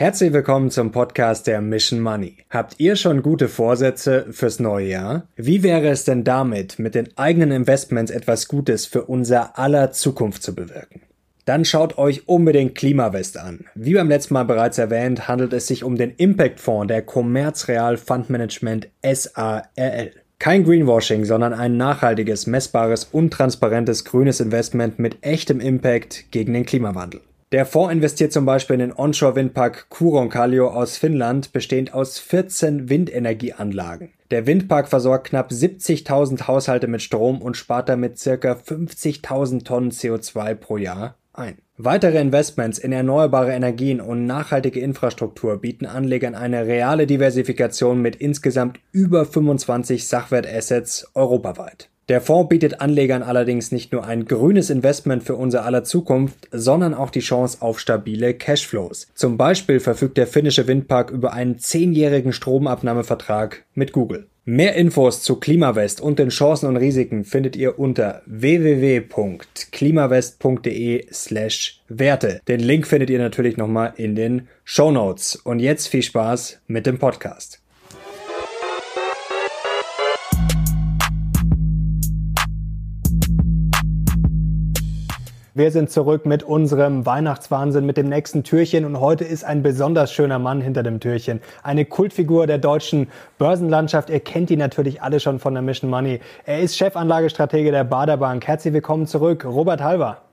Herzlich willkommen zum Podcast der Mission Money. Habt ihr schon gute Vorsätze fürs neue Jahr? Wie wäre es denn damit, mit den eigenen Investments etwas Gutes für unser aller Zukunft zu bewirken? Dann schaut euch unbedingt Klimawest an. Wie beim letzten Mal bereits erwähnt, handelt es sich um den Impact Fonds der Commerzreal Fund Management SARL. Kein Greenwashing, sondern ein nachhaltiges, messbares und transparentes grünes Investment mit echtem Impact gegen den Klimawandel. Der Fonds investiert zum Beispiel in den Onshore-Windpark Kuronkallio aus Finnland, bestehend aus 14 Windenergieanlagen. Der Windpark versorgt knapp 70.000 Haushalte mit Strom und spart damit circa 50.000 Tonnen CO2 pro Jahr ein. Weitere Investments in erneuerbare Energien und nachhaltige Infrastruktur bieten Anlegern eine reale Diversifikation mit insgesamt über 25 Sachwertassets europaweit. Der Fonds bietet Anlegern allerdings nicht nur ein grünes Investment für unser aller Zukunft, sondern auch die Chance auf stabile Cashflows. Zum Beispiel verfügt der finnische Windpark über einen zehnjährigen Stromabnahmevertrag mit Google. Mehr Infos zu Klimawest und den Chancen und Risiken findet ihr unter www.klimawest.de slash Werte. Den Link findet ihr natürlich nochmal in den Show Notes. Und jetzt viel Spaß mit dem Podcast. Wir sind zurück mit unserem Weihnachtswahnsinn, mit dem nächsten Türchen und heute ist ein besonders schöner Mann hinter dem Türchen. Eine Kultfigur der deutschen Börsenlandschaft. Ihr kennt ihn natürlich alle schon von der Mission Money. Er ist Chefanlagestratege der Baderbank. Herzlich willkommen zurück, Robert Halber.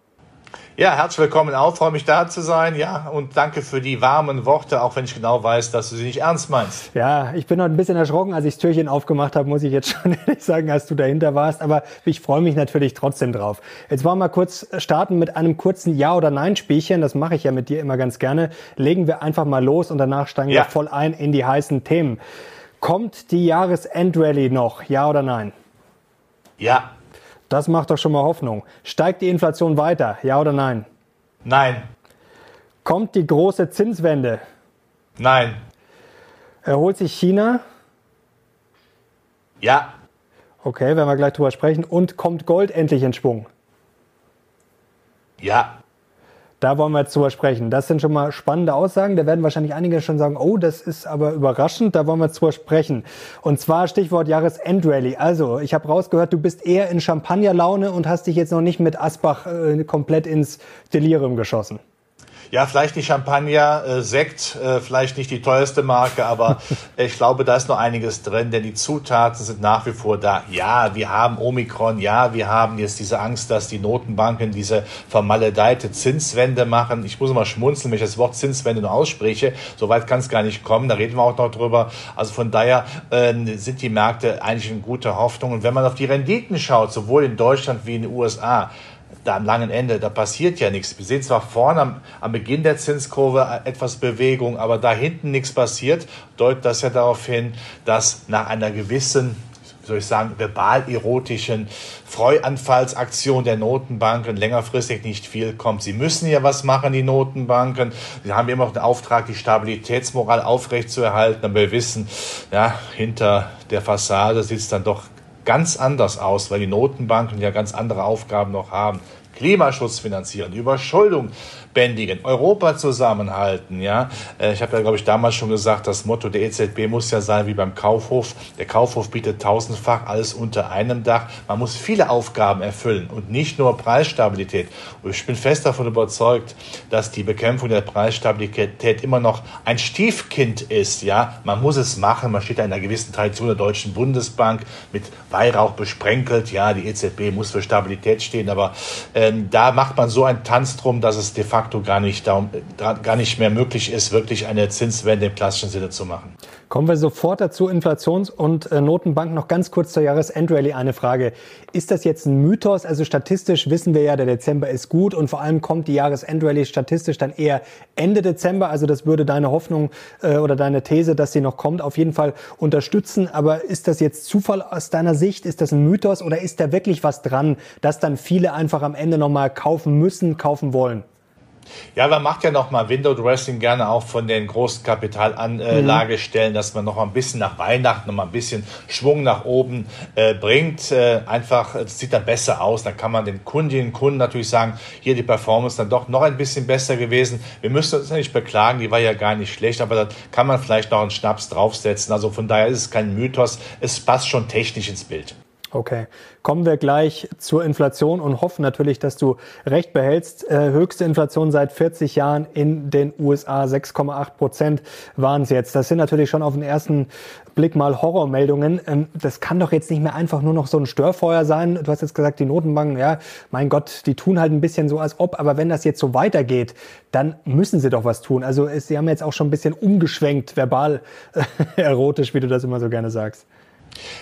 Ja, herzlich willkommen auch. Freue mich da zu sein. Ja, und danke für die warmen Worte, auch wenn ich genau weiß, dass du sie nicht ernst meinst. Ja, ich bin noch ein bisschen erschrocken, als ich das Türchen aufgemacht habe, muss ich jetzt schon ehrlich sagen, als du dahinter warst. Aber ich freue mich natürlich trotzdem drauf. Jetzt wollen wir mal kurz starten mit einem kurzen Ja- oder Nein-Spielchen. Das mache ich ja mit dir immer ganz gerne. Legen wir einfach mal los und danach steigen ja. wir voll ein in die heißen Themen. Kommt die Jahresendrallye noch? Ja oder nein? Ja. Das macht doch schon mal Hoffnung. Steigt die Inflation weiter? Ja oder nein? Nein. Kommt die große Zinswende? Nein. Erholt sich China? Ja. Okay, werden wir gleich drüber sprechen. Und kommt Gold endlich in Schwung? Ja. Da wollen wir jetzt drüber sprechen. Das sind schon mal spannende Aussagen. Da werden wahrscheinlich einige schon sagen, oh, das ist aber überraschend. Da wollen wir jetzt drüber sprechen. Und zwar Stichwort Jahresendrallye. Also, ich habe rausgehört, du bist eher in Champagnerlaune und hast dich jetzt noch nicht mit Asbach äh, komplett ins Delirium geschossen. Ja, vielleicht nicht Champagner, äh, Sekt, äh, vielleicht nicht die teuerste Marke, aber ich glaube, da ist noch einiges drin, denn die Zutaten sind nach wie vor da. Ja, wir haben Omikron, ja, wir haben jetzt diese Angst, dass die Notenbanken diese vermaledeite Zinswende machen. Ich muss mal schmunzeln, wenn ich das Wort Zinswende nur ausspreche. Soweit kann es gar nicht kommen, da reden wir auch noch drüber. Also von daher äh, sind die Märkte eigentlich in guter Hoffnung. Und wenn man auf die Renditen schaut, sowohl in Deutschland wie in den USA, da am langen Ende, da passiert ja nichts. Wir sehen zwar vorne am, am Beginn der Zinskurve etwas Bewegung, aber da hinten nichts passiert, deutet das ja darauf hin, dass nach einer gewissen wie soll ich sagen, verbal-erotischen Freuanfallsaktion der Notenbanken längerfristig nicht viel kommt. Sie müssen ja was machen, die Notenbanken. Sie haben immer noch den Auftrag, die Stabilitätsmoral aufrechtzuerhalten. Aber wir wissen, ja, hinter der Fassade sieht es dann doch ganz anders aus, weil die Notenbanken ja ganz andere Aufgaben noch haben. Klimaschutz finanzieren, Überschuldung bändigen, Europa zusammenhalten. Ja, äh, ich habe ja, glaube ich, damals schon gesagt, das Motto der EZB muss ja sein wie beim Kaufhof. Der Kaufhof bietet tausendfach alles unter einem Dach. Man muss viele Aufgaben erfüllen und nicht nur Preisstabilität. Und ich bin fest davon überzeugt, dass die Bekämpfung der Preisstabilität immer noch ein Stiefkind ist. Ja, man muss es machen. Man steht in einer gewissen Tradition der Deutschen Bundesbank mit Weihrauch besprenkelt. Ja, die EZB muss für Stabilität stehen, aber ähm, da macht man so einen Tanz drum, dass es de facto facto gar nicht, gar nicht mehr möglich ist, wirklich eine Zinswende im klassischen Sinne zu machen. Kommen wir sofort dazu, Inflations- und äh, Notenbank. Noch ganz kurz zur Jahresendrallye eine Frage. Ist das jetzt ein Mythos? Also statistisch wissen wir ja, der Dezember ist gut und vor allem kommt die Jahresendrallye statistisch dann eher Ende Dezember. Also das würde deine Hoffnung äh, oder deine These, dass sie noch kommt, auf jeden Fall unterstützen. Aber ist das jetzt Zufall aus deiner Sicht? Ist das ein Mythos oder ist da wirklich was dran, dass dann viele einfach am Ende nochmal kaufen müssen, kaufen wollen? Ja, man macht ja noch mal Window Dressing gerne auch von den großen Kapitalanlagestellen, mhm. dass man noch mal ein bisschen nach Weihnachten noch mal ein bisschen Schwung nach oben äh, bringt. Äh, einfach, es sieht dann besser aus. Dann kann man den Kundinnen und Kunden natürlich sagen, hier die Performance dann doch noch ein bisschen besser gewesen. Wir müssen uns nicht beklagen, die war ja gar nicht schlecht, aber da kann man vielleicht noch einen Schnaps draufsetzen. Also von daher ist es kein Mythos. Es passt schon technisch ins Bild. Okay, kommen wir gleich zur Inflation und hoffen natürlich, dass du recht behältst. Äh, höchste Inflation seit 40 Jahren in den USA, 6,8 Prozent waren es jetzt. Das sind natürlich schon auf den ersten Blick mal Horrormeldungen. Ähm, das kann doch jetzt nicht mehr einfach nur noch so ein Störfeuer sein. Du hast jetzt gesagt, die Notenbanken, ja, mein Gott, die tun halt ein bisschen so als ob. Aber wenn das jetzt so weitergeht, dann müssen sie doch was tun. Also sie haben jetzt auch schon ein bisschen umgeschwenkt, verbal erotisch, wie du das immer so gerne sagst.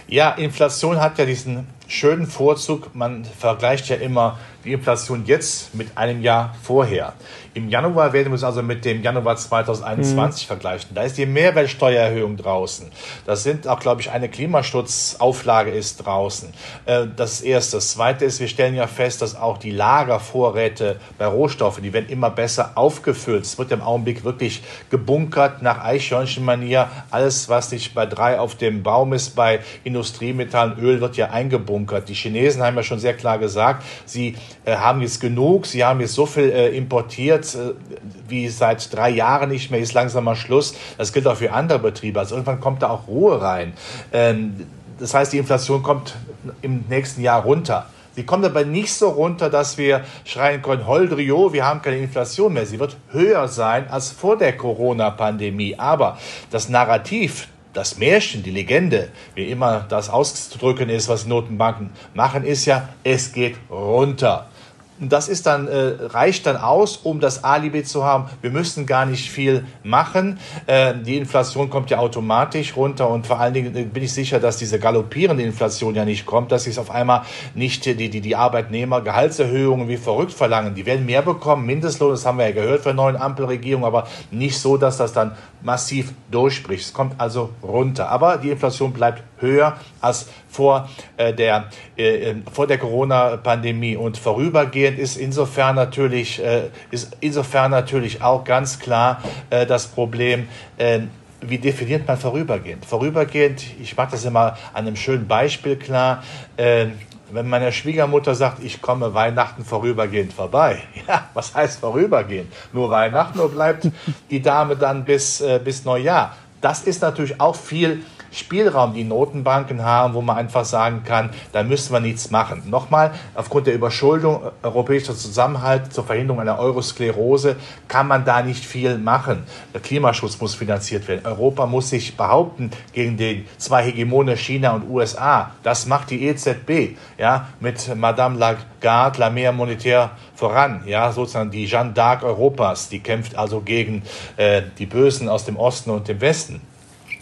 Ja, Inflation hat ja diesen schönen Vorzug, man vergleicht ja immer die Inflation jetzt mit einem Jahr vorher. Im Januar werden wir es also mit dem Januar 2021 mhm. vergleichen. Da ist die Mehrwertsteuererhöhung draußen. Das sind auch, glaube ich, eine Klimaschutzauflage ist draußen. Äh, das erste. Das zweite ist, wir stellen ja fest, dass auch die Lagervorräte bei Rohstoffen, die werden immer besser aufgefüllt. Es wird im Augenblick wirklich gebunkert nach Eichhörnchenmanier. Alles, was nicht bei drei auf dem Baum ist, bei Industriemetallen, Öl wird ja eingebunkert. Die Chinesen haben ja schon sehr klar gesagt, sie äh, haben jetzt genug, sie haben jetzt so viel äh, importiert, äh, wie seit drei Jahren nicht mehr, ist langsam mal Schluss. Das gilt auch für andere Betriebe. Also irgendwann kommt da auch Ruhe rein. Ähm, das heißt, die Inflation kommt im nächsten Jahr runter. Sie kommt aber nicht so runter, dass wir schreien können, Holdrio, wir haben keine Inflation mehr. Sie wird höher sein als vor der Corona-Pandemie. Aber das Narrativ, das Märchen, die Legende, wie immer das auszudrücken ist, was Notenbanken machen, ist ja, es geht runter. Und das ist dann, äh, reicht dann aus, um das Alibi zu haben. Wir müssen gar nicht viel machen. Äh, die Inflation kommt ja automatisch runter und vor allen Dingen bin ich sicher, dass diese galoppierende Inflation ja nicht kommt, dass sich auf einmal nicht die, die, die Arbeitnehmer Gehaltserhöhungen wie verrückt verlangen. Die werden mehr bekommen, Mindestlohn, das haben wir ja gehört von der neuen Ampelregierung, aber nicht so, dass das dann massiv durchspricht. Es kommt also runter. Aber die Inflation bleibt höher als vor äh, der, äh, äh vor der Corona-Pandemie und vorübergehend ist insofern natürlich, äh, ist insofern natürlich auch ganz klar das Problem, wie definiert man vorübergehend? Vorübergehend, ich mache das immer an einem schönen Beispiel klar. Wenn meine Schwiegermutter sagt, ich komme Weihnachten vorübergehend vorbei, ja, was heißt vorübergehend? Nur Weihnachten oder bleibt die Dame dann bis, äh, bis Neujahr? Das ist natürlich auch viel Spielraum die Notenbanken haben, wo man einfach sagen kann, da müssen wir nichts machen. Nochmal, aufgrund der Überschuldung, äh, europäischer Zusammenhalt zur Verhinderung einer Eurosklerose kann man da nicht viel machen. Der Klimaschutz muss finanziert werden. Europa muss sich behaupten gegen die zwei Hegemone China und USA. Das macht die EZB, ja, mit Madame Lagarde, la mehr monetaire voran, ja, sozusagen die Jeanne d'Arc Europas, die kämpft also gegen äh, die Bösen aus dem Osten und dem Westen.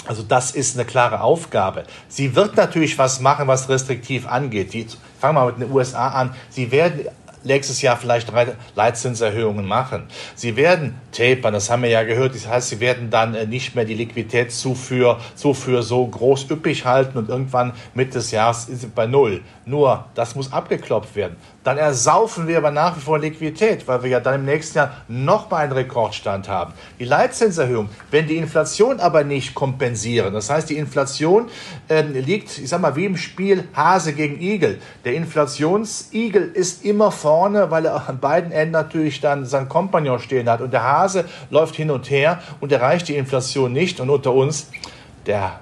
Also das ist eine klare Aufgabe. Sie wird natürlich was machen, was restriktiv angeht. Die, fangen wir mal mit den USA an. Sie werden nächstes Jahr vielleicht Leitzinserhöhungen machen. Sie werden tapern, das haben wir ja gehört. Das heißt, sie werden dann äh, nicht mehr die Liquiditätszufuhr Zufuhr so groß üppig halten und irgendwann Mitte des Jahres ist sie bei Null. Nur, das muss abgeklopft werden. Dann ersaufen wir aber nach wie vor Liquidität, weil wir ja dann im nächsten Jahr noch mal einen Rekordstand haben. Die Leitzinserhöhung, wenn die Inflation aber nicht kompensieren, das heißt, die Inflation äh, liegt, ich sag mal, wie im Spiel Hase gegen Igel. Der Inflationsigel ist immer vorne, weil er an beiden Enden natürlich dann seinen Kompagnon stehen hat. Und der Hase läuft hin und her und erreicht die Inflation nicht. Und unter uns, der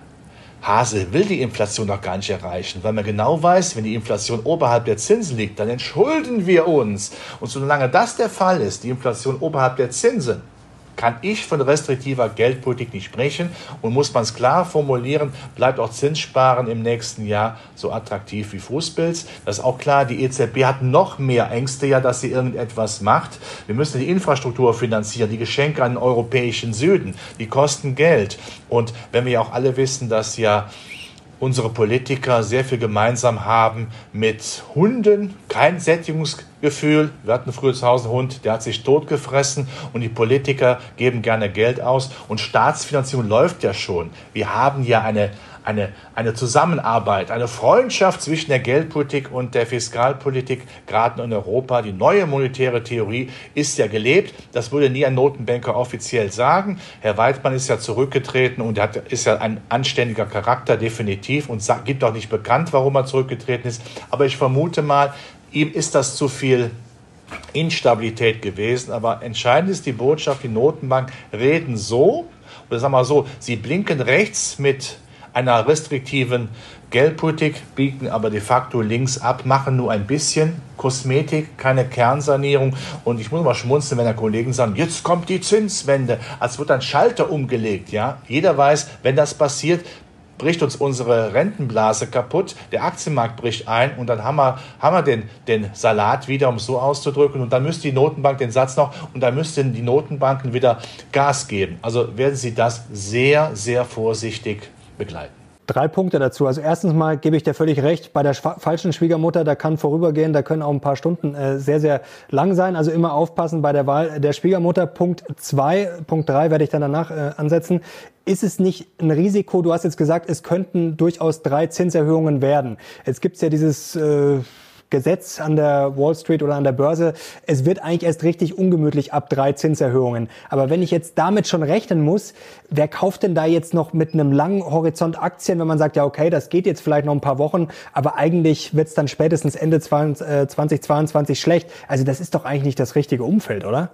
Hase will die Inflation noch gar nicht erreichen, weil man genau weiß, wenn die Inflation oberhalb der Zinsen liegt, dann entschulden wir uns. Und solange das der Fall ist, die Inflation oberhalb der Zinsen, kann ich von restriktiver Geldpolitik nicht sprechen und muss man es klar formulieren, bleibt auch Zinssparen im nächsten Jahr so attraktiv wie Fußpilz. Das ist auch klar, die EZB hat noch mehr Ängste ja, dass sie irgendetwas macht. Wir müssen die Infrastruktur finanzieren, die Geschenke an den europäischen Süden, die kosten Geld. Und wenn wir ja auch alle wissen, dass ja unsere Politiker sehr viel gemeinsam haben mit Hunden, kein Sättigungsgefühl. Wir hatten früher zu Hause einen Hund, der hat sich totgefressen und die Politiker geben gerne Geld aus und Staatsfinanzierung läuft ja schon. Wir haben ja eine eine, eine Zusammenarbeit, eine Freundschaft zwischen der Geldpolitik und der Fiskalpolitik, gerade in Europa. Die neue monetäre Theorie ist ja gelebt. Das würde nie ein Notenbanker offiziell sagen. Herr Weidmann ist ja zurückgetreten und hat, ist ja ein anständiger Charakter, definitiv, und sagt, gibt auch nicht bekannt, warum er zurückgetreten ist. Aber ich vermute mal, ihm ist das zu viel Instabilität gewesen. Aber entscheidend ist die Botschaft, die Notenbank reden so, oder sagen wir mal so, sie blinken rechts mit einer restriktiven Geldpolitik, biegen aber de facto links ab, machen nur ein bisschen Kosmetik, keine Kernsanierung. Und ich muss mal schmunzeln, wenn da Kollegen sagen, jetzt kommt die Zinswende, als wird ein Schalter umgelegt. Ja? Jeder weiß, wenn das passiert, bricht uns unsere Rentenblase kaputt, der Aktienmarkt bricht ein und dann haben wir, haben wir den, den Salat wieder, um es so auszudrücken. Und dann müsste die Notenbank den Satz noch und dann müssten die Notenbanken wieder Gas geben. Also werden Sie das sehr, sehr vorsichtig begleiten. Drei Punkte dazu. Also erstens mal gebe ich dir völlig recht, bei der falschen Schwiegermutter, da kann vorübergehen, da können auch ein paar Stunden äh, sehr, sehr lang sein. Also immer aufpassen bei der Wahl der Schwiegermutter. Punkt zwei, Punkt drei werde ich dann danach äh, ansetzen. Ist es nicht ein Risiko? Du hast jetzt gesagt, es könnten durchaus drei Zinserhöhungen werden. Jetzt gibt's ja dieses äh, Gesetz an der Wall Street oder an der Börse, es wird eigentlich erst richtig ungemütlich ab drei Zinserhöhungen. Aber wenn ich jetzt damit schon rechnen muss, wer kauft denn da jetzt noch mit einem langen Horizont Aktien, wenn man sagt, ja okay, das geht jetzt vielleicht noch ein paar Wochen, aber eigentlich wird es dann spätestens Ende 2022 äh, schlecht. Also das ist doch eigentlich nicht das richtige Umfeld, oder?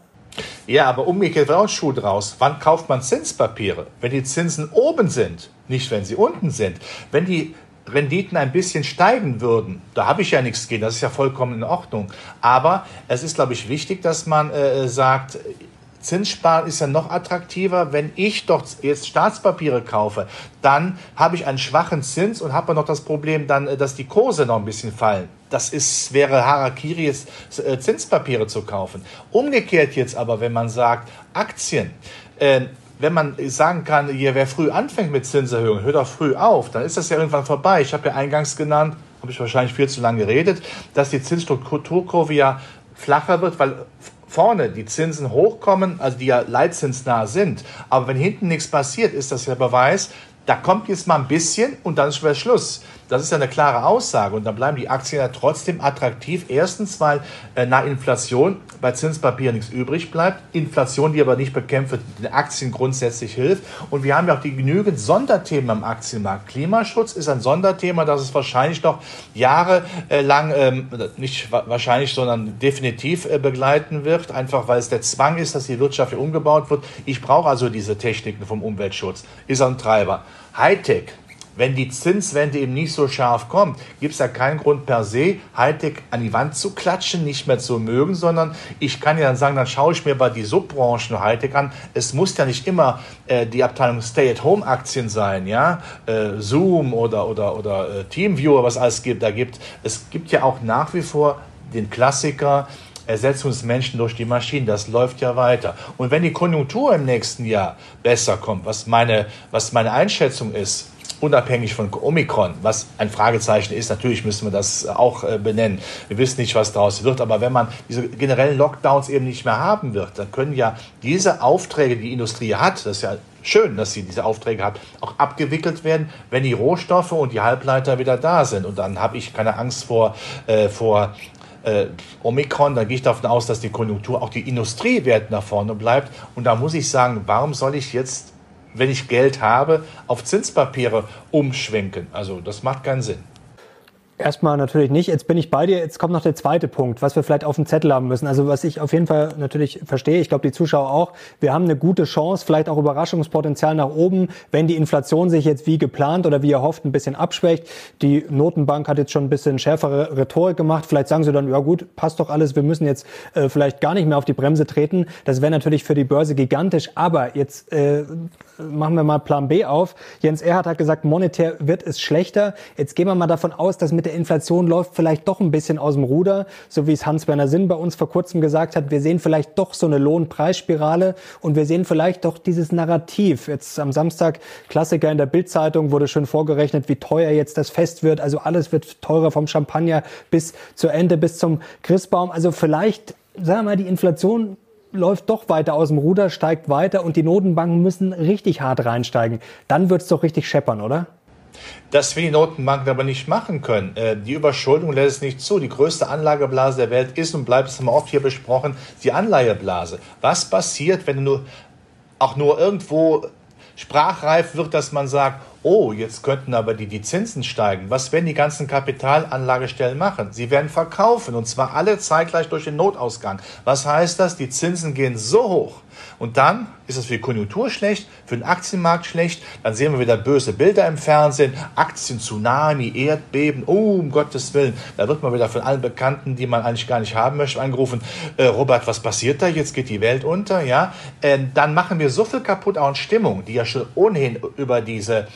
Ja, aber umgekehrt wird auch Schuh draus. Wann kauft man Zinspapiere? Wenn die Zinsen oben sind, nicht wenn sie unten sind. Wenn die Renditen ein bisschen steigen würden, da habe ich ja nichts gegen, das ist ja vollkommen in Ordnung. Aber es ist, glaube ich, wichtig, dass man äh, sagt, Zinssparen ist ja noch attraktiver. Wenn ich doch jetzt Staatspapiere kaufe, dann habe ich einen schwachen Zins und habe noch das Problem dann, äh, dass die Kurse noch ein bisschen fallen. Das ist, wäre Harakiri jetzt äh, Zinspapiere zu kaufen. Umgekehrt jetzt aber, wenn man sagt, Aktien, äh, wenn man sagen kann, hier, wer früh anfängt mit Zinserhöhungen, hört auch früh auf, dann ist das ja irgendwann vorbei. Ich habe ja eingangs genannt, habe ich wahrscheinlich viel zu lange geredet, dass die Zinsstrukturkurve ja flacher wird, weil vorne die Zinsen hochkommen, also die ja leitzinsnah sind. Aber wenn hinten nichts passiert, ist das ja Beweis, da kommt jetzt mal ein bisschen und dann ist wieder Schluss. Das ist ja eine klare Aussage und dann bleiben die Aktien ja trotzdem attraktiv. Erstens, weil äh, nach Inflation bei Zinspapieren nichts übrig bleibt. Inflation, die aber nicht bekämpft wird, den Aktien grundsätzlich hilft. Und wir haben ja auch die genügend Sonderthemen am Aktienmarkt. Klimaschutz ist ein Sonderthema, das es wahrscheinlich noch jahrelang, ähm, nicht wahrscheinlich, sondern definitiv äh, begleiten wird. Einfach weil es der Zwang ist, dass die Wirtschaft hier umgebaut wird. Ich brauche also diese Techniken vom Umweltschutz. Ist ein Treiber. Hightech wenn die Zinswende eben nicht so scharf kommt, gibt es ja keinen Grund per se, Hightech an die Wand zu klatschen, nicht mehr zu mögen, sondern ich kann ja dann sagen, dann schaue ich mir mal die Subbranchen Hightech an. Es muss ja nicht immer äh, die Abteilung Stay-at-Home-Aktien sein, ja, äh, Zoom oder, oder, oder äh, Teamviewer, was alles gibt, da gibt. Es gibt ja auch nach wie vor den Klassiker, Ersetzung des Menschen durch die Maschinen. Das läuft ja weiter. Und wenn die Konjunktur im nächsten Jahr besser kommt, was meine, was meine Einschätzung ist, unabhängig von Omikron, was ein Fragezeichen ist. Natürlich müssen wir das auch äh, benennen. Wir wissen nicht, was daraus wird, aber wenn man diese generellen Lockdowns eben nicht mehr haben wird, dann können ja diese Aufträge, die die Industrie hat, das ist ja schön, dass sie diese Aufträge hat, auch abgewickelt werden, wenn die Rohstoffe und die Halbleiter wieder da sind. Und dann habe ich keine Angst vor, äh, vor äh, Omikron, da gehe ich davon aus, dass die Konjunktur, auch die Industriewert nach vorne bleibt. Und da muss ich sagen, warum soll ich jetzt wenn ich Geld habe, auf Zinspapiere umschwenken. Also das macht keinen Sinn. Erstmal natürlich nicht. Jetzt bin ich bei dir. Jetzt kommt noch der zweite Punkt, was wir vielleicht auf dem Zettel haben müssen. Also was ich auf jeden Fall natürlich verstehe, ich glaube die Zuschauer auch, wir haben eine gute Chance, vielleicht auch Überraschungspotenzial nach oben, wenn die Inflation sich jetzt wie geplant oder wie erhofft ein bisschen abschwächt. Die Notenbank hat jetzt schon ein bisschen schärfere Rhetorik gemacht. Vielleicht sagen sie dann, ja gut, passt doch alles, wir müssen jetzt äh, vielleicht gar nicht mehr auf die Bremse treten. Das wäre natürlich für die Börse gigantisch. Aber jetzt äh, machen wir mal Plan B auf. Jens Erhardt hat gesagt, monetär wird es schlechter. Jetzt gehen wir mal davon aus, dass mit der Inflation läuft vielleicht doch ein bisschen aus dem Ruder, so wie es Hans-Werner Sinn bei uns vor kurzem gesagt hat. Wir sehen vielleicht doch so eine Lohnpreisspirale und wir sehen vielleicht doch dieses Narrativ. Jetzt am Samstag Klassiker in der Bildzeitung wurde schon vorgerechnet, wie teuer jetzt das Fest wird. Also alles wird teurer vom Champagner bis zur Ende, bis zum Christbaum. Also vielleicht, sagen wir mal, die Inflation läuft doch weiter aus dem Ruder, steigt weiter und die Notenbanken müssen richtig hart reinsteigen. Dann wird es doch richtig scheppern, oder? Das will die Notenbanken aber nicht machen können. Äh, die Überschuldung lässt es nicht zu. Die größte Anlageblase der Welt ist und bleibt, es haben wir oft hier besprochen, die Anleiheblase. Was passiert, wenn nur, auch nur irgendwo sprachreif wird, dass man sagt, oh, jetzt könnten aber die, die Zinsen steigen. Was werden die ganzen Kapitalanlagestellen machen? Sie werden verkaufen und zwar alle zeitgleich durch den Notausgang. Was heißt das? Die Zinsen gehen so hoch, und dann ist es für die Konjunktur schlecht, für den Aktienmarkt schlecht. Dann sehen wir wieder böse Bilder im Fernsehen. Aktien, Tsunami, Erdbeben. Oh, um Gottes Willen. Da wird man wieder von allen Bekannten, die man eigentlich gar nicht haben möchte, angerufen. Äh, Robert, was passiert da? Jetzt geht die Welt unter. Ja, äh, dann machen wir so viel kaputt auch in Stimmung, die ja schon ohnehin über diese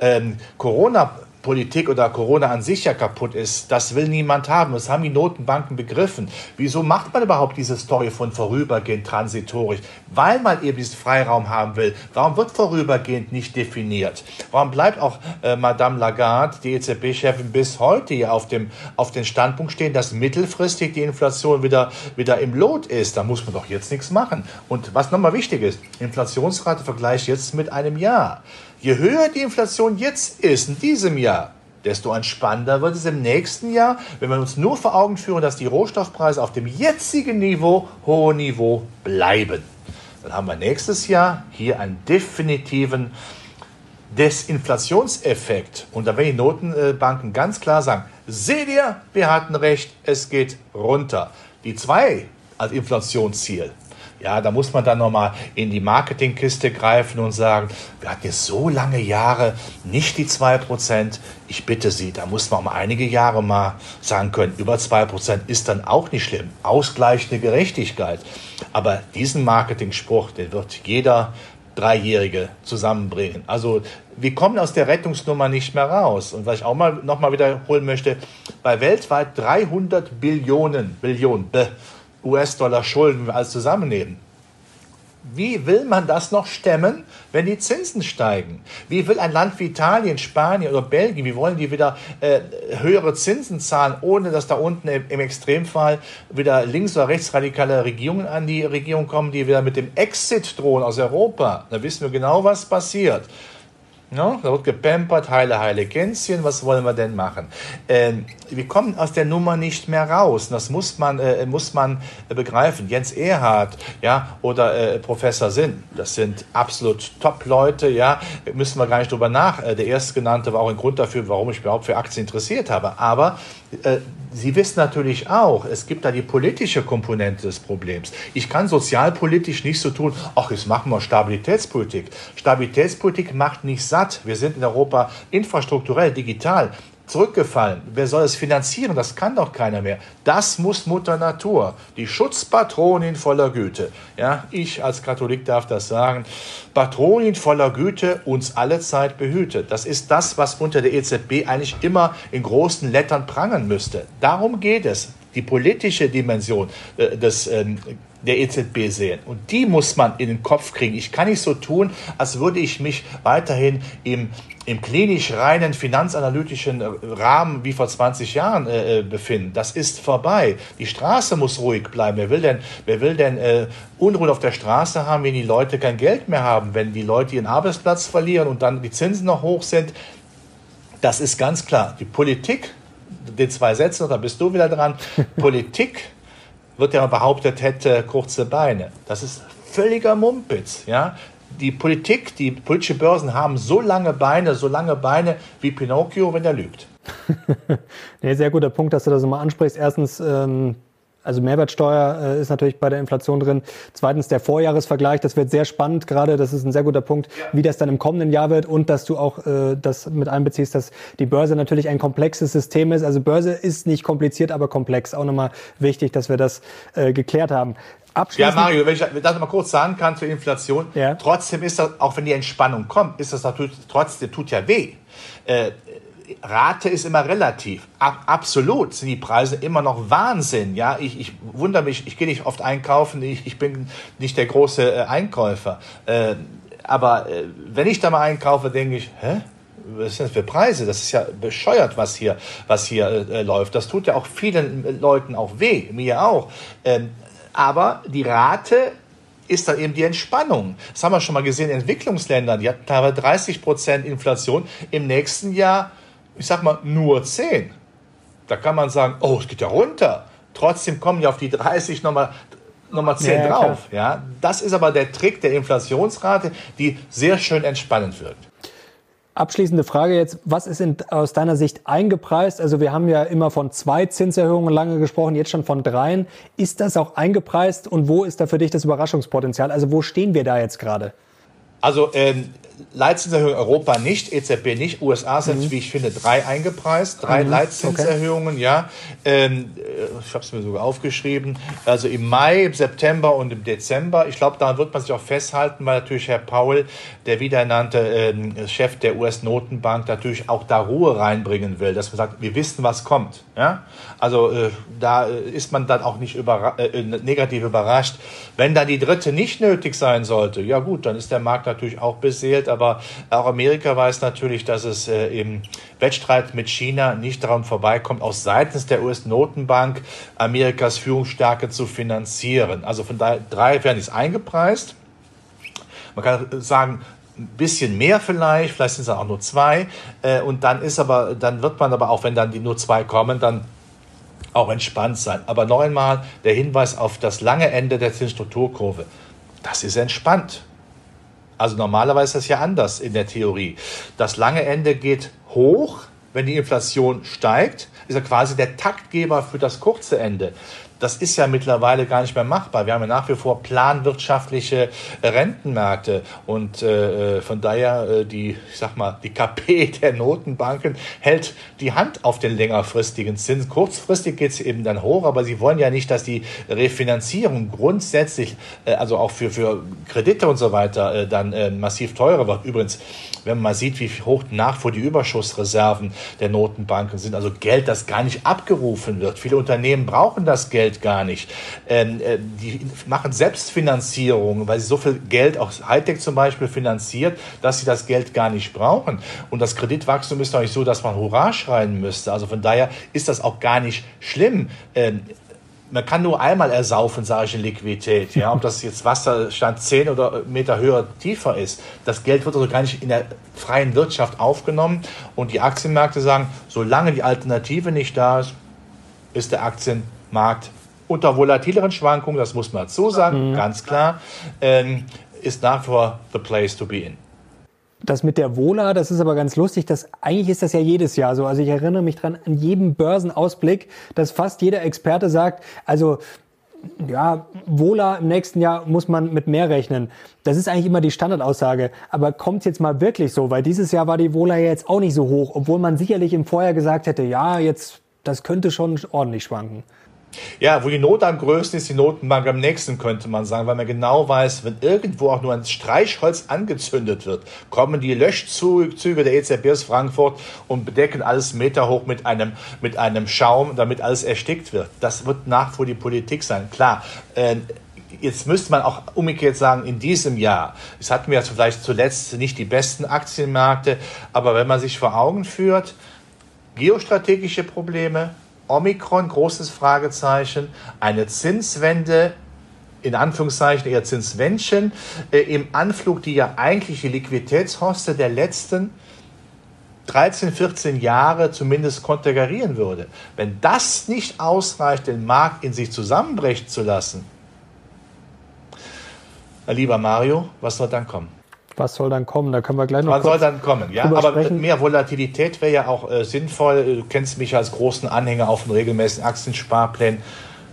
ähm, Corona Politik oder Corona an sich ja kaputt ist. Das will niemand haben. Das haben die Notenbanken begriffen. Wieso macht man überhaupt diese Story von vorübergehend transitorisch? Weil man eben diesen Freiraum haben will. Warum wird vorübergehend nicht definiert? Warum bleibt auch äh, Madame Lagarde, die EZB-Chefin, bis heute hier auf dem, auf den Standpunkt stehen, dass mittelfristig die Inflation wieder, wieder im Lot ist? Da muss man doch jetzt nichts machen. Und was nochmal wichtig ist, Inflationsrate vergleicht jetzt mit einem Jahr. Je höher die Inflation jetzt ist, in diesem Jahr, desto entspannter wird es im nächsten Jahr, wenn wir uns nur vor Augen führen, dass die Rohstoffpreise auf dem jetzigen Niveau, hohen Niveau bleiben. Dann haben wir nächstes Jahr hier einen definitiven Desinflationseffekt. Und da werden die Notenbanken ganz klar sagen, seht ihr, wir hatten recht, es geht runter. Die zwei als Inflationsziel, ja, da muss man dann nochmal in die Marketingkiste greifen und sagen, wir hatten jetzt so lange Jahre nicht die 2%. Ich bitte Sie, da muss man um einige Jahre mal sagen können, über 2% ist dann auch nicht schlimm. Ausgleichende Gerechtigkeit. Aber diesen Marketingspruch, den wird jeder Dreijährige zusammenbringen. Also wir kommen aus der Rettungsnummer nicht mehr raus. Und was ich auch mal nochmal wiederholen möchte, bei weltweit 300 Billionen, Billionen, US-Dollar Schulden, wenn wir alles zusammennehmen. Wie will man das noch stemmen, wenn die Zinsen steigen? Wie will ein Land wie Italien, Spanien oder Belgien, wie wollen die wieder äh, höhere Zinsen zahlen, ohne dass da unten im, im Extremfall wieder links- oder rechtsradikale Regierungen an die Regierung kommen, die wieder mit dem Exit drohen aus Europa? Da wissen wir genau, was passiert. Ja, da wird gepampert, heile, heile Gänschen, was wollen wir denn machen? Ähm, wir kommen aus der Nummer nicht mehr raus. das muss man, äh, muss man äh, begreifen. Jens Erhard, ja, oder äh, Professor Sinn, das sind absolut Top-Leute, ja, müssen wir gar nicht drüber nach. Äh, der erstgenannte war auch ein Grund dafür, warum ich überhaupt für Aktien interessiert habe. Aber Sie wissen natürlich auch, es gibt da die politische Komponente des Problems. Ich kann sozialpolitisch nicht so tun, ach, jetzt machen wir Stabilitätspolitik. Stabilitätspolitik macht nicht satt. Wir sind in Europa infrastrukturell, digital zurückgefallen. Wer soll es finanzieren? Das kann doch keiner mehr. Das muss Mutter Natur, die Schutzpatronin voller Güte. Ja, ich als Katholik darf das sagen. Patronin voller Güte uns alle Zeit behütet. Das ist das, was unter der EZB eigentlich immer in großen Lettern prangern müsste. Darum geht es. Die politische Dimension äh, des ähm, der EZB sehen. Und die muss man in den Kopf kriegen. Ich kann nicht so tun, als würde ich mich weiterhin im, im klinisch reinen finanzanalytischen äh, Rahmen wie vor 20 Jahren äh, äh, befinden. Das ist vorbei. Die Straße muss ruhig bleiben. Wer will denn, wer will denn äh, Unruhe auf der Straße haben, wenn die Leute kein Geld mehr haben, wenn die Leute ihren Arbeitsplatz verlieren und dann die Zinsen noch hoch sind? Das ist ganz klar. Die Politik, den zwei Sätzen, da bist du wieder dran. Politik wird ja behauptet, hätte kurze Beine. Das ist völliger Mumpitz. Ja? Die Politik, die politische Börsen haben so lange Beine, so lange Beine wie Pinocchio, wenn er lügt. nee, sehr guter Punkt, dass du das mal ansprichst. Erstens, ähm, also Mehrwertsteuer äh, ist natürlich bei der Inflation drin. Zweitens der Vorjahresvergleich, das wird sehr spannend gerade, das ist ein sehr guter Punkt, wie das dann im kommenden Jahr wird und dass du auch äh, das mit einbeziehst, dass die Börse natürlich ein komplexes System ist. Also Börse ist nicht kompliziert, aber komplex. Auch nochmal wichtig, dass wir das äh, geklärt haben. Ja, Mario, wenn ich das mal kurz sagen kann zur Inflation, ja. trotzdem ist das, auch wenn die Entspannung kommt, ist das natürlich trotzdem, tut ja weh. Äh, Rate ist immer relativ. Ab, absolut sind die Preise immer noch Wahnsinn. Ja, ich, ich wundere mich, ich gehe nicht oft einkaufen, ich, ich bin nicht der große äh, Einkäufer. Äh, aber äh, wenn ich da mal einkaufe, denke ich, hä? Was sind das für Preise? Das ist ja bescheuert, was hier, was hier äh, läuft. Das tut ja auch vielen Leuten auch weh, mir auch. Ähm, aber die Rate ist dann eben die Entspannung. Das haben wir schon mal gesehen in Entwicklungsländern. Die hatten teilweise 30 Prozent Inflation. Im nächsten Jahr, ich sag mal, nur 10. Da kann man sagen, oh, es geht ja runter. Trotzdem kommen die auf die 30 nochmal nochmal 10 ja, drauf. Ja, das ist aber der Trick der Inflationsrate, die sehr schön entspannend wirkt. Abschließende Frage jetzt, was ist in, aus deiner Sicht eingepreist? Also wir haben ja immer von zwei Zinserhöhungen lange gesprochen, jetzt schon von dreien. Ist das auch eingepreist und wo ist da für dich das Überraschungspotenzial? Also wo stehen wir da jetzt gerade? Also ähm, Leitzinserhöhung Europa nicht, EZB nicht, USA sind, mhm. wie ich finde, drei eingepreist, drei mhm. Leitzinserhöhungen, okay. ja. Ähm, ich habe es mir sogar aufgeschrieben. Also im Mai, im September und im Dezember. Ich glaube, da wird man sich auch festhalten, weil natürlich Herr Paul, der wiederernannte äh, Chef der US-Notenbank, natürlich auch da Ruhe reinbringen will, dass man sagt, wir wissen, was kommt. Ja? Also äh, da äh, ist man dann auch nicht überra äh, negativ überrascht. Wenn da die dritte nicht nötig sein sollte, ja gut, dann ist der Markt natürlich auch beseelt aber auch Amerika weiß natürlich, dass es äh, im Wettstreit mit China nicht daran vorbeikommt, auch seitens der US-Notenbank Amerikas Führungsstärke zu finanzieren. Also von daher drei werden es eingepreist. Man kann sagen, ein bisschen mehr vielleicht, vielleicht sind es auch nur zwei. Äh, und dann ist aber, dann wird man aber auch, wenn dann die nur zwei kommen, dann auch entspannt sein. Aber noch einmal der Hinweis auf das lange Ende der Zinsstrukturkurve. Das ist entspannt. Also normalerweise ist das ja anders in der Theorie. Das lange Ende geht hoch, wenn die Inflation steigt, ist er quasi der Taktgeber für das kurze Ende das ist ja mittlerweile gar nicht mehr machbar. Wir haben ja nach wie vor planwirtschaftliche Rentenmärkte und äh, von daher äh, die, ich sag mal, die KP der Notenbanken hält die Hand auf den längerfristigen Zins. Kurzfristig geht es eben dann hoch, aber sie wollen ja nicht, dass die Refinanzierung grundsätzlich, äh, also auch für, für Kredite und so weiter, äh, dann äh, massiv teurer wird. Übrigens, wenn man mal sieht, wie hoch nach vor die Überschussreserven der Notenbanken sind, also Geld, das gar nicht abgerufen wird. Viele Unternehmen brauchen das Geld Geld gar nicht. Ähm, äh, die machen Selbstfinanzierung, weil sie so viel Geld, auch Hightech zum Beispiel, finanziert, dass sie das Geld gar nicht brauchen. Und das Kreditwachstum ist doch nicht so, dass man Hurra schreien müsste. Also von daher ist das auch gar nicht schlimm. Ähm, man kann nur einmal ersaufen, sage ich in Liquidität. Ja, ob das jetzt Wasserstand 10 oder Meter höher, tiefer ist. Das Geld wird also gar nicht in der freien Wirtschaft aufgenommen. Und die Aktienmärkte sagen, solange die Alternative nicht da ist, ist der Aktienmarkt unter volatileren Schwankungen, das muss man dazu sagen, mhm. ganz klar, ähm, ist nach wie vor the place to be in. Das mit der Vola, das ist aber ganz lustig. Das, eigentlich ist das ja jedes Jahr so. Also ich erinnere mich dran an jedem Börsenausblick, dass fast jeder Experte sagt, also ja, Vola im nächsten Jahr muss man mit mehr rechnen. Das ist eigentlich immer die Standardaussage. Aber kommt jetzt mal wirklich so? Weil dieses Jahr war die Vola ja jetzt auch nicht so hoch, obwohl man sicherlich im Vorjahr gesagt hätte, ja, jetzt, das könnte schon ordentlich schwanken. Ja, wo die Not am größten ist, die Notenbank am nächsten, könnte man sagen, weil man genau weiß, wenn irgendwo auch nur ein Streichholz angezündet wird, kommen die Löschzüge der EZB aus Frankfurt und bedecken alles meterhoch mit einem, mit einem Schaum, damit alles erstickt wird. Das wird nach vor die Politik sein. Klar, äh, jetzt müsste man auch umgekehrt sagen, in diesem Jahr, es hatten wir vielleicht zuletzt nicht die besten Aktienmärkte, aber wenn man sich vor Augen führt, geostrategische Probleme, Omikron, großes Fragezeichen, eine Zinswende, in Anführungszeichen eher Zinswändchen, äh, im Anflug, die ja eigentlich die Liquiditätshoste der letzten 13, 14 Jahre zumindest konterkarieren würde. Wenn das nicht ausreicht, den Markt in sich zusammenbrechen zu lassen, lieber Mario, was soll dann kommen? Was soll dann kommen? Da können wir gleich noch. Was soll dann kommen? Ja, aber sprechen. mehr Volatilität wäre ja auch äh, sinnvoll. Du kennst mich als großen Anhänger auf den regelmäßigen Aktiensparplänen.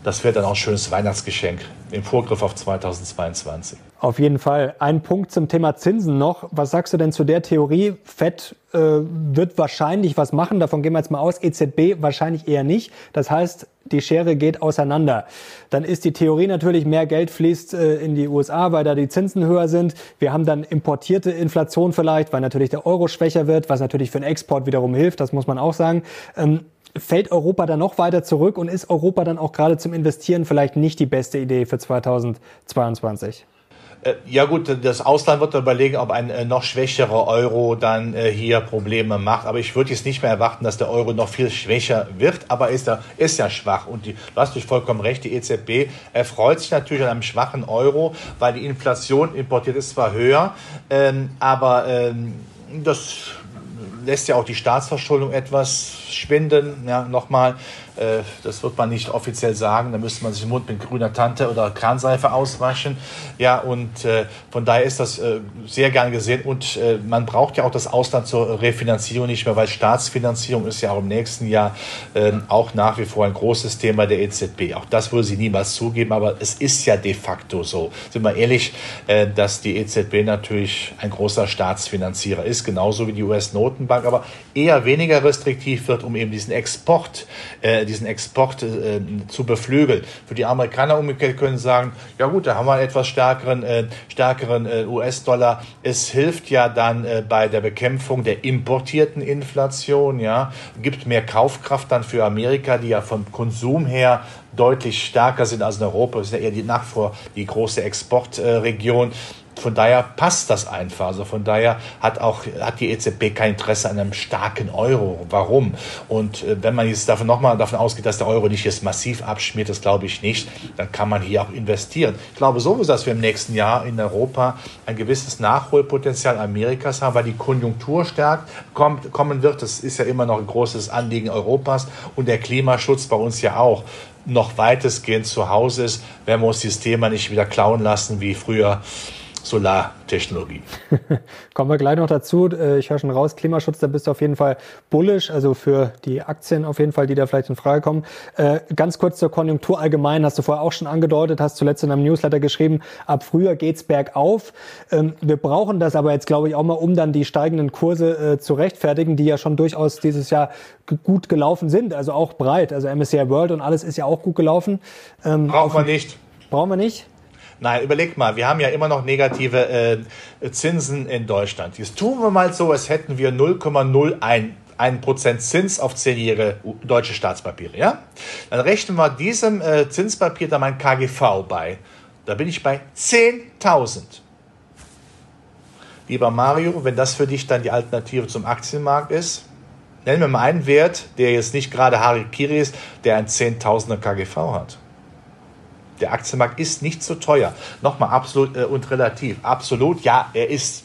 Das wäre dann auch ein schönes Weihnachtsgeschenk im Vorgriff auf 2022. Auf jeden Fall. Ein Punkt zum Thema Zinsen noch. Was sagst du denn zu der Theorie? Fed äh, wird wahrscheinlich was machen. Davon gehen wir jetzt mal aus. EZB wahrscheinlich eher nicht. Das heißt, die Schere geht auseinander. Dann ist die Theorie natürlich, mehr Geld fließt äh, in die USA, weil da die Zinsen höher sind. Wir haben dann importierte Inflation vielleicht, weil natürlich der Euro schwächer wird, was natürlich für den Export wiederum hilft. Das muss man auch sagen. Ähm, fällt Europa dann noch weiter zurück und ist Europa dann auch gerade zum Investieren vielleicht nicht die beste Idee für 2022? Äh, ja gut, das Ausland wird überlegen, ob ein äh, noch schwächerer Euro dann äh, hier Probleme macht. Aber ich würde jetzt nicht mehr erwarten, dass der Euro noch viel schwächer wird. Aber ist ja, ist ja schwach. Und die, du hast natürlich vollkommen recht, die EZB erfreut sich natürlich an einem schwachen Euro, weil die Inflation importiert ist zwar höher, ähm, aber ähm, das lässt ja auch die Staatsverschuldung etwas schwinden. Ja, nochmal, äh, das wird man nicht offiziell sagen. Da müsste man sich den Mund mit grüner Tante oder Kranseife auswaschen. Ja, und äh, von daher ist das äh, sehr gern gesehen. Und äh, man braucht ja auch das Ausland zur Refinanzierung nicht mehr, weil Staatsfinanzierung ist ja auch im nächsten Jahr ähm, auch nach wie vor ein großes Thema der EZB. Auch das würde sie niemals zugeben, aber es ist ja de facto so. Sind wir ehrlich, äh, dass die EZB natürlich ein großer Staatsfinanzierer ist, genauso wie die US-Notenbank, aber eher weniger restriktiv wird, um eben diesen Export äh, diesen Export äh, zu beflügeln. Für die Amerikaner umgekehrt können sagen, ja gut, da haben wir einen etwas stärkeren, äh, stärkeren äh, US-Dollar. Es hilft ja dann äh, bei der Bekämpfung der importierten Inflation, ja, gibt mehr Kaufkraft dann für Amerika, die ja vom Konsum her deutlich stärker sind als in Europa. Das ist ja eher die nach vor die große Exportregion. Von daher passt das einfach. Also von daher hat auch hat die EZB kein Interesse an einem starken Euro. Warum? Und äh, wenn man jetzt davon nochmal davon ausgeht, dass der Euro nicht jetzt massiv abschmiert, das glaube ich nicht, dann kann man hier auch investieren. Ich glaube sowieso, dass wir im nächsten Jahr in Europa ein gewisses Nachholpotenzial Amerikas haben, weil die Konjunktur stärkt kommt, kommen wird. Das ist ja immer noch ein großes Anliegen Europas und der Klimaschutz bei uns ja auch noch weitestgehend zu Hause ist, wenn wir uns dieses Thema nicht wieder klauen lassen wie früher Solartechnologie. Kommen wir gleich noch dazu. Äh, ich höre schon raus, Klimaschutz, da bist du auf jeden Fall bullish, also für die Aktien auf jeden Fall, die da vielleicht in Frage kommen. Äh, ganz kurz zur Konjunktur allgemein, hast du vorher auch schon angedeutet, hast zuletzt in einem Newsletter geschrieben, ab früher geht's bergauf. Ähm, wir brauchen das aber jetzt, glaube ich, auch mal, um dann die steigenden Kurse äh, zu rechtfertigen, die ja schon durchaus dieses Jahr gut gelaufen sind, also auch breit. Also MSCI World und alles ist ja auch gut gelaufen. Ähm, Brauchen wir nicht. Brauchen wir nicht? Nein, überleg mal, wir haben ja immer noch negative äh, Zinsen in Deutschland. Jetzt tun wir mal so, als hätten wir 0,01 1% Zins auf zehnjährige deutsche Staatspapiere. Ja? Dann rechnen wir diesem äh, Zinspapier dann mein KGV bei. Da bin ich bei 10.000. Lieber Mario, wenn das für dich dann die Alternative zum Aktienmarkt ist, nennen wir mal einen Wert, der jetzt nicht gerade Harikiri ist, der ein 10.000er KGV hat. Der Aktienmarkt ist nicht so teuer. Nochmal absolut äh, und relativ. Absolut, ja, er ist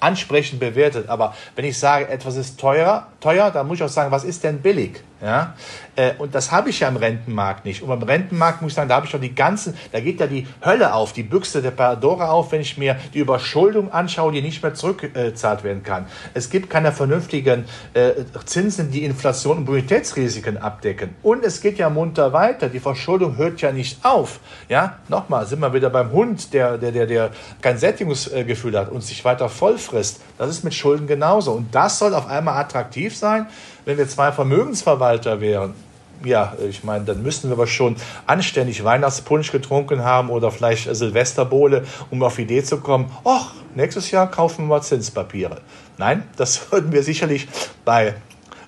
ansprechend bewertet. Aber wenn ich sage, etwas ist teuer, teuer, dann muss ich auch sagen, was ist denn billig? Ja? Äh, und das habe ich ja im Rentenmarkt nicht. Und beim Rentenmarkt muss ich sagen, da habe ich doch die ganzen, da geht ja die Hölle auf, die Büchse der Pandora auf, wenn ich mir die Überschuldung anschaue, die nicht mehr zurückgezahlt werden kann. Es gibt keine vernünftigen äh, Zinsen, die Inflation und Bonitätsrisiken abdecken. Und es geht ja munter weiter. Die Verschuldung hört ja nicht auf. Ja, nochmal, sind wir wieder beim Hund, der, der, der, der kein Sättigungsgefühl hat und sich weiter vollfrisst. Das ist mit Schulden genauso. Und das soll auf einmal attraktiv sein wenn wir zwei Vermögensverwalter wären, ja, ich meine, dann müssten wir aber schon anständig Weihnachtspunsch getrunken haben oder vielleicht Silvesterbowle, um auf die Idee zu kommen, ach, nächstes Jahr kaufen wir mal Zinspapiere. Nein, das würden wir sicherlich bei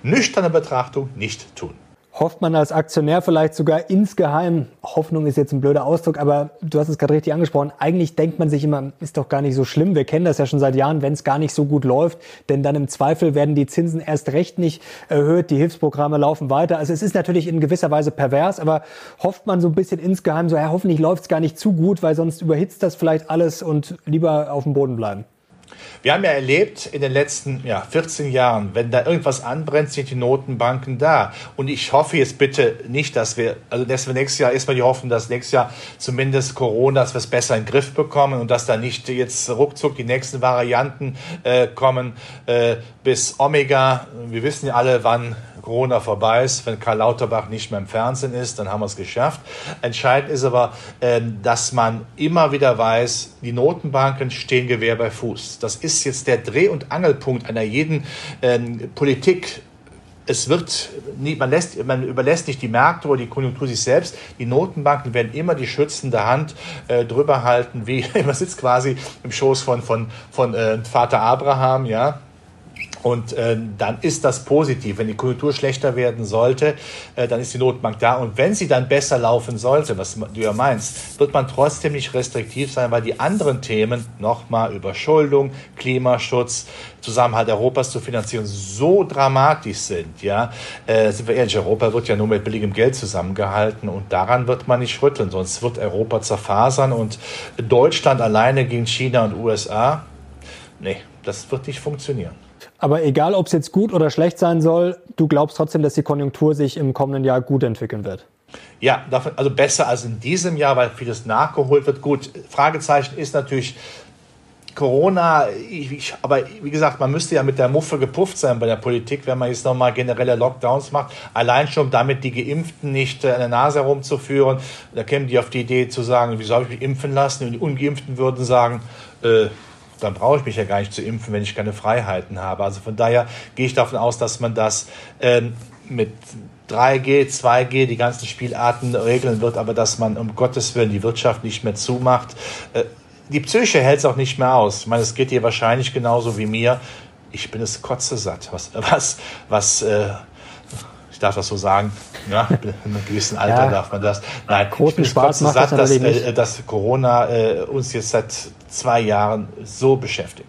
nüchterner Betrachtung nicht tun hofft man als Aktionär vielleicht sogar insgeheim, Hoffnung ist jetzt ein blöder Ausdruck, aber du hast es gerade richtig angesprochen, eigentlich denkt man sich immer, ist doch gar nicht so schlimm, wir kennen das ja schon seit Jahren, wenn es gar nicht so gut läuft, denn dann im Zweifel werden die Zinsen erst recht nicht erhöht, die Hilfsprogramme laufen weiter. Also es ist natürlich in gewisser Weise pervers, aber hofft man so ein bisschen insgeheim so, ja, hoffentlich läuft es gar nicht zu gut, weil sonst überhitzt das vielleicht alles und lieber auf dem Boden bleiben. Wir haben ja erlebt in den letzten ja, 14 Jahren, wenn da irgendwas anbrennt, sind die Notenbanken da. Und ich hoffe jetzt bitte nicht, dass wir, also dass wir nächstes Jahr erstmal die Hoffnung, dass nächstes Jahr zumindest Corona, dass wir es besser in den Griff bekommen und dass da nicht jetzt ruckzuck die nächsten Varianten äh, kommen äh, bis Omega. Wir wissen ja alle, wann Corona vorbei ist, wenn Karl Lauterbach nicht mehr im Fernsehen ist, dann haben wir es geschafft. Entscheidend ist aber, ähm, dass man immer wieder weiß, die Notenbanken stehen Gewehr bei Fuß. Das ist jetzt der Dreh- und Angelpunkt einer jeden ähm, Politik es wird man, lässt, man überlässt nicht die Märkte oder die Konjunktur sich selbst. Die Notenbanken werden immer die schützende Hand äh, drüber halten, wie man sitzt quasi im Schoß von, von, von äh, Vater Abraham, ja. Und äh, dann ist das positiv. Wenn die Konjunktur schlechter werden sollte, äh, dann ist die Notbank da. Und wenn sie dann besser laufen sollte, was du ja meinst, wird man trotzdem nicht restriktiv sein, weil die anderen Themen, nochmal Überschuldung, Klimaschutz, Zusammenhalt Europas zu finanzieren, so dramatisch sind. Ja, äh, sind wir ehrlich, Europa wird ja nur mit billigem Geld zusammengehalten und daran wird man nicht rütteln, sonst wird Europa zerfasern und Deutschland alleine gegen China und USA, nee, das wird nicht funktionieren. Aber egal, ob es jetzt gut oder schlecht sein soll, du glaubst trotzdem, dass die Konjunktur sich im kommenden Jahr gut entwickeln wird. Ja, also besser als in diesem Jahr, weil vieles nachgeholt wird. Gut, Fragezeichen ist natürlich Corona, ich, aber wie gesagt, man müsste ja mit der Muffe gepufft sein bei der Politik, wenn man jetzt nochmal generelle Lockdowns macht. Allein schon damit die Geimpften nicht äh, an der Nase herumzuführen. Da kämen die auf die Idee zu sagen, wieso habe ich mich impfen lassen? Und die Ungeimpften würden sagen, äh, dann brauche ich mich ja gar nicht zu impfen, wenn ich keine Freiheiten habe. Also von daher gehe ich davon aus, dass man das ähm, mit 3G, 2G, die ganzen Spielarten regeln wird, aber dass man um Gottes Willen die Wirtschaft nicht mehr zumacht. Äh, die Psyche hält es auch nicht mehr aus. Ich meine, es geht dir wahrscheinlich genauso wie mir. Ich bin es kotzesatt. Was, was, was, äh, ich darf das so sagen, ja, in einem gewissen Alter ja, darf man das. Nein, ich bin Spaß macht satt, das dass, äh, dass Corona äh, uns jetzt seit zwei Jahren so beschäftigt.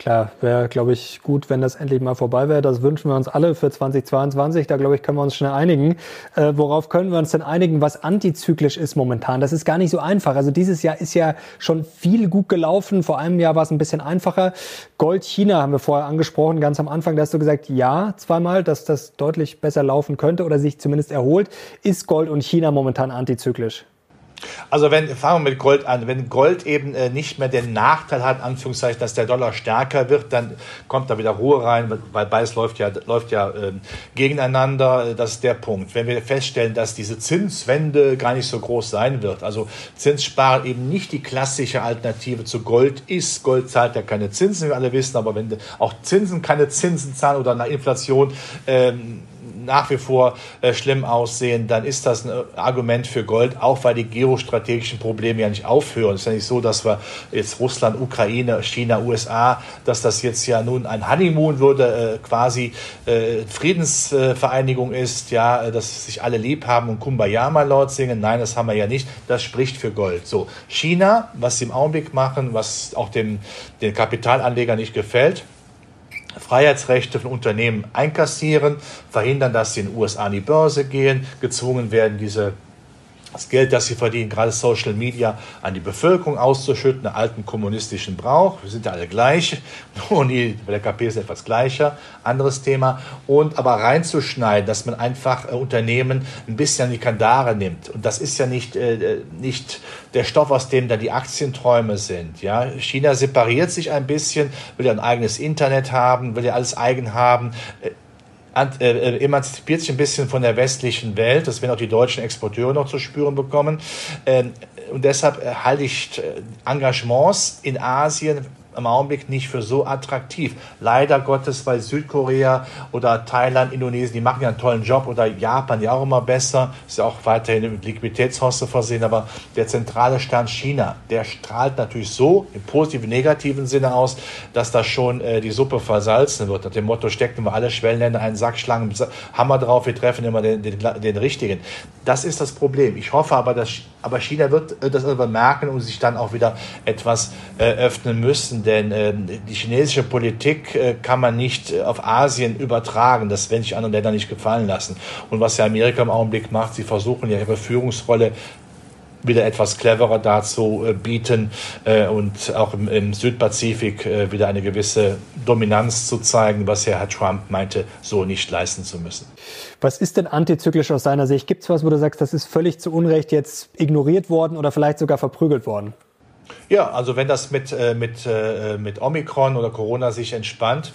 Klar, wäre, glaube ich, gut, wenn das endlich mal vorbei wäre. Das wünschen wir uns alle für 2022. Da, glaube ich, können wir uns schnell einigen. Äh, worauf können wir uns denn einigen, was antizyklisch ist momentan? Das ist gar nicht so einfach. Also dieses Jahr ist ja schon viel gut gelaufen. Vor einem Jahr war es ein bisschen einfacher. Gold China haben wir vorher angesprochen, ganz am Anfang. Da hast du gesagt, ja, zweimal, dass das deutlich besser laufen könnte oder sich zumindest erholt. Ist Gold und China momentan antizyklisch? Also wenn, fangen wir mit Gold an, wenn Gold eben äh, nicht mehr den Nachteil hat, Anführungszeichen, dass der Dollar stärker wird, dann kommt da wieder Ruhe rein, weil beides läuft ja, läuft ja äh, gegeneinander, das ist der Punkt. Wenn wir feststellen, dass diese Zinswende gar nicht so groß sein wird, also Zinssparen eben nicht die klassische Alternative zu Gold ist, Gold zahlt ja keine Zinsen, wie wir alle wissen, aber wenn auch Zinsen keine Zinsen zahlen oder nach Inflation ähm, nach wie vor äh, schlimm aussehen, dann ist das ein Argument für Gold, auch weil die geostrategischen Probleme ja nicht aufhören. Es ist ja nicht so, dass wir jetzt Russland, Ukraine, China, USA, dass das jetzt ja nun ein Honeymoon würde, äh, quasi äh, Friedensvereinigung ist, ja, dass sich alle lieb haben und Kumbaya mal laut singen. Nein, das haben wir ja nicht. Das spricht für Gold. So, China, was sie im Augenblick machen, was auch dem, den Kapitalanlegern nicht gefällt, Freiheitsrechte von Unternehmen einkassieren, verhindern, dass sie in den USA an die Börse gehen, gezwungen werden, diese das Geld, das sie verdienen, gerade Social Media, an die Bevölkerung auszuschütten, einen alten kommunistischen Brauch. Wir sind ja alle gleich, nur die, bei der KP ist etwas gleicher, anderes Thema. Und aber reinzuschneiden, dass man einfach äh, Unternehmen ein bisschen an die Kandare nimmt. Und das ist ja nicht, äh, äh nicht der Stoff, aus dem dann die Aktienträume sind. Ja? China separiert sich ein bisschen, will ja ein eigenes Internet haben, will ja alles eigen haben. Äh, äh, äh, emanzipiert sich ein bisschen von der westlichen Welt. Das werden auch die deutschen Exporteure noch zu spüren bekommen. Ähm, und deshalb halte ich Engagements in Asien im Augenblick nicht für so attraktiv. Leider Gottes, weil Südkorea oder Thailand, Indonesien, die machen ja einen tollen Job oder Japan ja auch immer besser, ist ja auch weiterhin mit Liquiditätshoste versehen, aber der zentrale Stern China, der strahlt natürlich so im positiven, negativen Sinne aus, dass da schon äh, die Suppe versalzen wird. Nach dem Motto, stecken wir alle Schwellenländer einen Sack, schlagen Hammer drauf, wir treffen immer den, den, den richtigen. Das ist das Problem. Ich hoffe aber, dass aber China wird äh, das irgendwann merken und sich dann auch wieder etwas äh, öffnen müssen, denn äh, die chinesische Politik äh, kann man nicht äh, auf Asien übertragen. Das werden sich anderen Ländern nicht gefallen lassen. Und was ja Amerika im Augenblick macht, sie versuchen ja ihre Führungsrolle wieder etwas cleverer dazu äh, bieten äh, und auch im, im Südpazifik äh, wieder eine gewisse Dominanz zu zeigen, was ja Herr Trump meinte, so nicht leisten zu müssen. Was ist denn antizyklisch aus seiner Sicht? Gibt es was, wo du sagst, das ist völlig zu Unrecht jetzt ignoriert worden oder vielleicht sogar verprügelt worden? Ja, also wenn das mit, äh, mit, äh, mit Omikron oder Corona sich entspannt,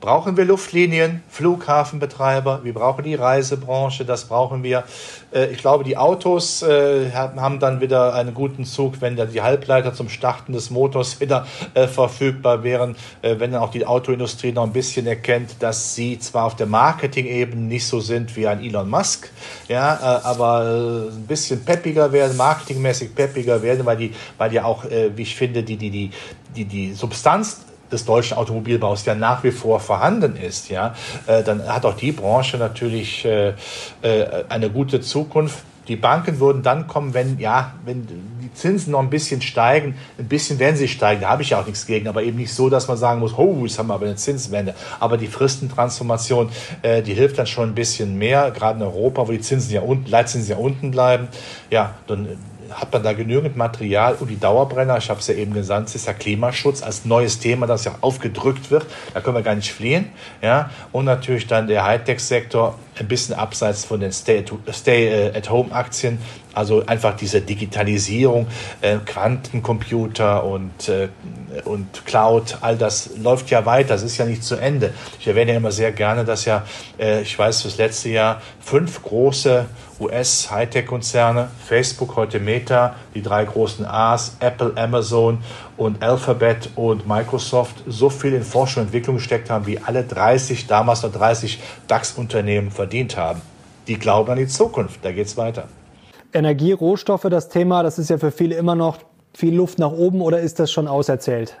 brauchen wir Luftlinien, Flughafenbetreiber, wir brauchen die Reisebranche, das brauchen wir. Äh, ich glaube, die Autos äh, haben dann wieder einen guten Zug, wenn die Halbleiter zum Starten des Motors wieder äh, verfügbar wären, wenn dann auch die Autoindustrie noch ein bisschen erkennt, dass sie zwar auf der Marketing-Ebene nicht so sind wie ein Elon Musk, ja, aber ein bisschen peppiger werden, marketingmäßig peppiger werden, weil die, weil ja auch, wie ich finde, die, die, die, die, die Substanz des deutschen Automobilbaus ja nach wie vor vorhanden ist, ja, äh, dann hat auch die Branche natürlich äh, äh, eine gute Zukunft. Die Banken würden dann kommen, wenn, ja, wenn die Zinsen noch ein bisschen steigen. Ein bisschen werden sie steigen, da habe ich ja auch nichts gegen, aber eben nicht so, dass man sagen muss, oh, jetzt haben wir aber eine Zinswende. Aber die Fristentransformation, äh, die hilft dann schon ein bisschen mehr, gerade in Europa, wo die Zinsen ja unten, Leitzinsen ja unten bleiben. Ja, dann hat man da genügend Material und die Dauerbrenner, ich habe es ja eben gesagt, ist ja Klimaschutz als neues Thema, das ja aufgedrückt wird. Da können wir gar nicht fliehen. Ja? Und natürlich dann der Hightech-Sektor, ein bisschen abseits von den Stay-at-Home-Aktien. Also einfach diese Digitalisierung, äh, Quantencomputer und, äh, und Cloud, all das läuft ja weiter. Das ist ja nicht zu Ende. Ich erwähne ja immer sehr gerne, dass ja, äh, ich weiß, das letzte Jahr fünf große US-Hightech-Konzerne, Facebook, heute Meta, die drei großen A's, Apple, Amazon und Alphabet und Microsoft so viel in Forschung und Entwicklung gesteckt haben, wie alle 30, damals noch 30 DAX-Unternehmen verdient haben. Die glauben an die Zukunft, da geht es weiter. Energie, Rohstoffe, das Thema, das ist ja für viele immer noch viel Luft nach oben oder ist das schon auserzählt?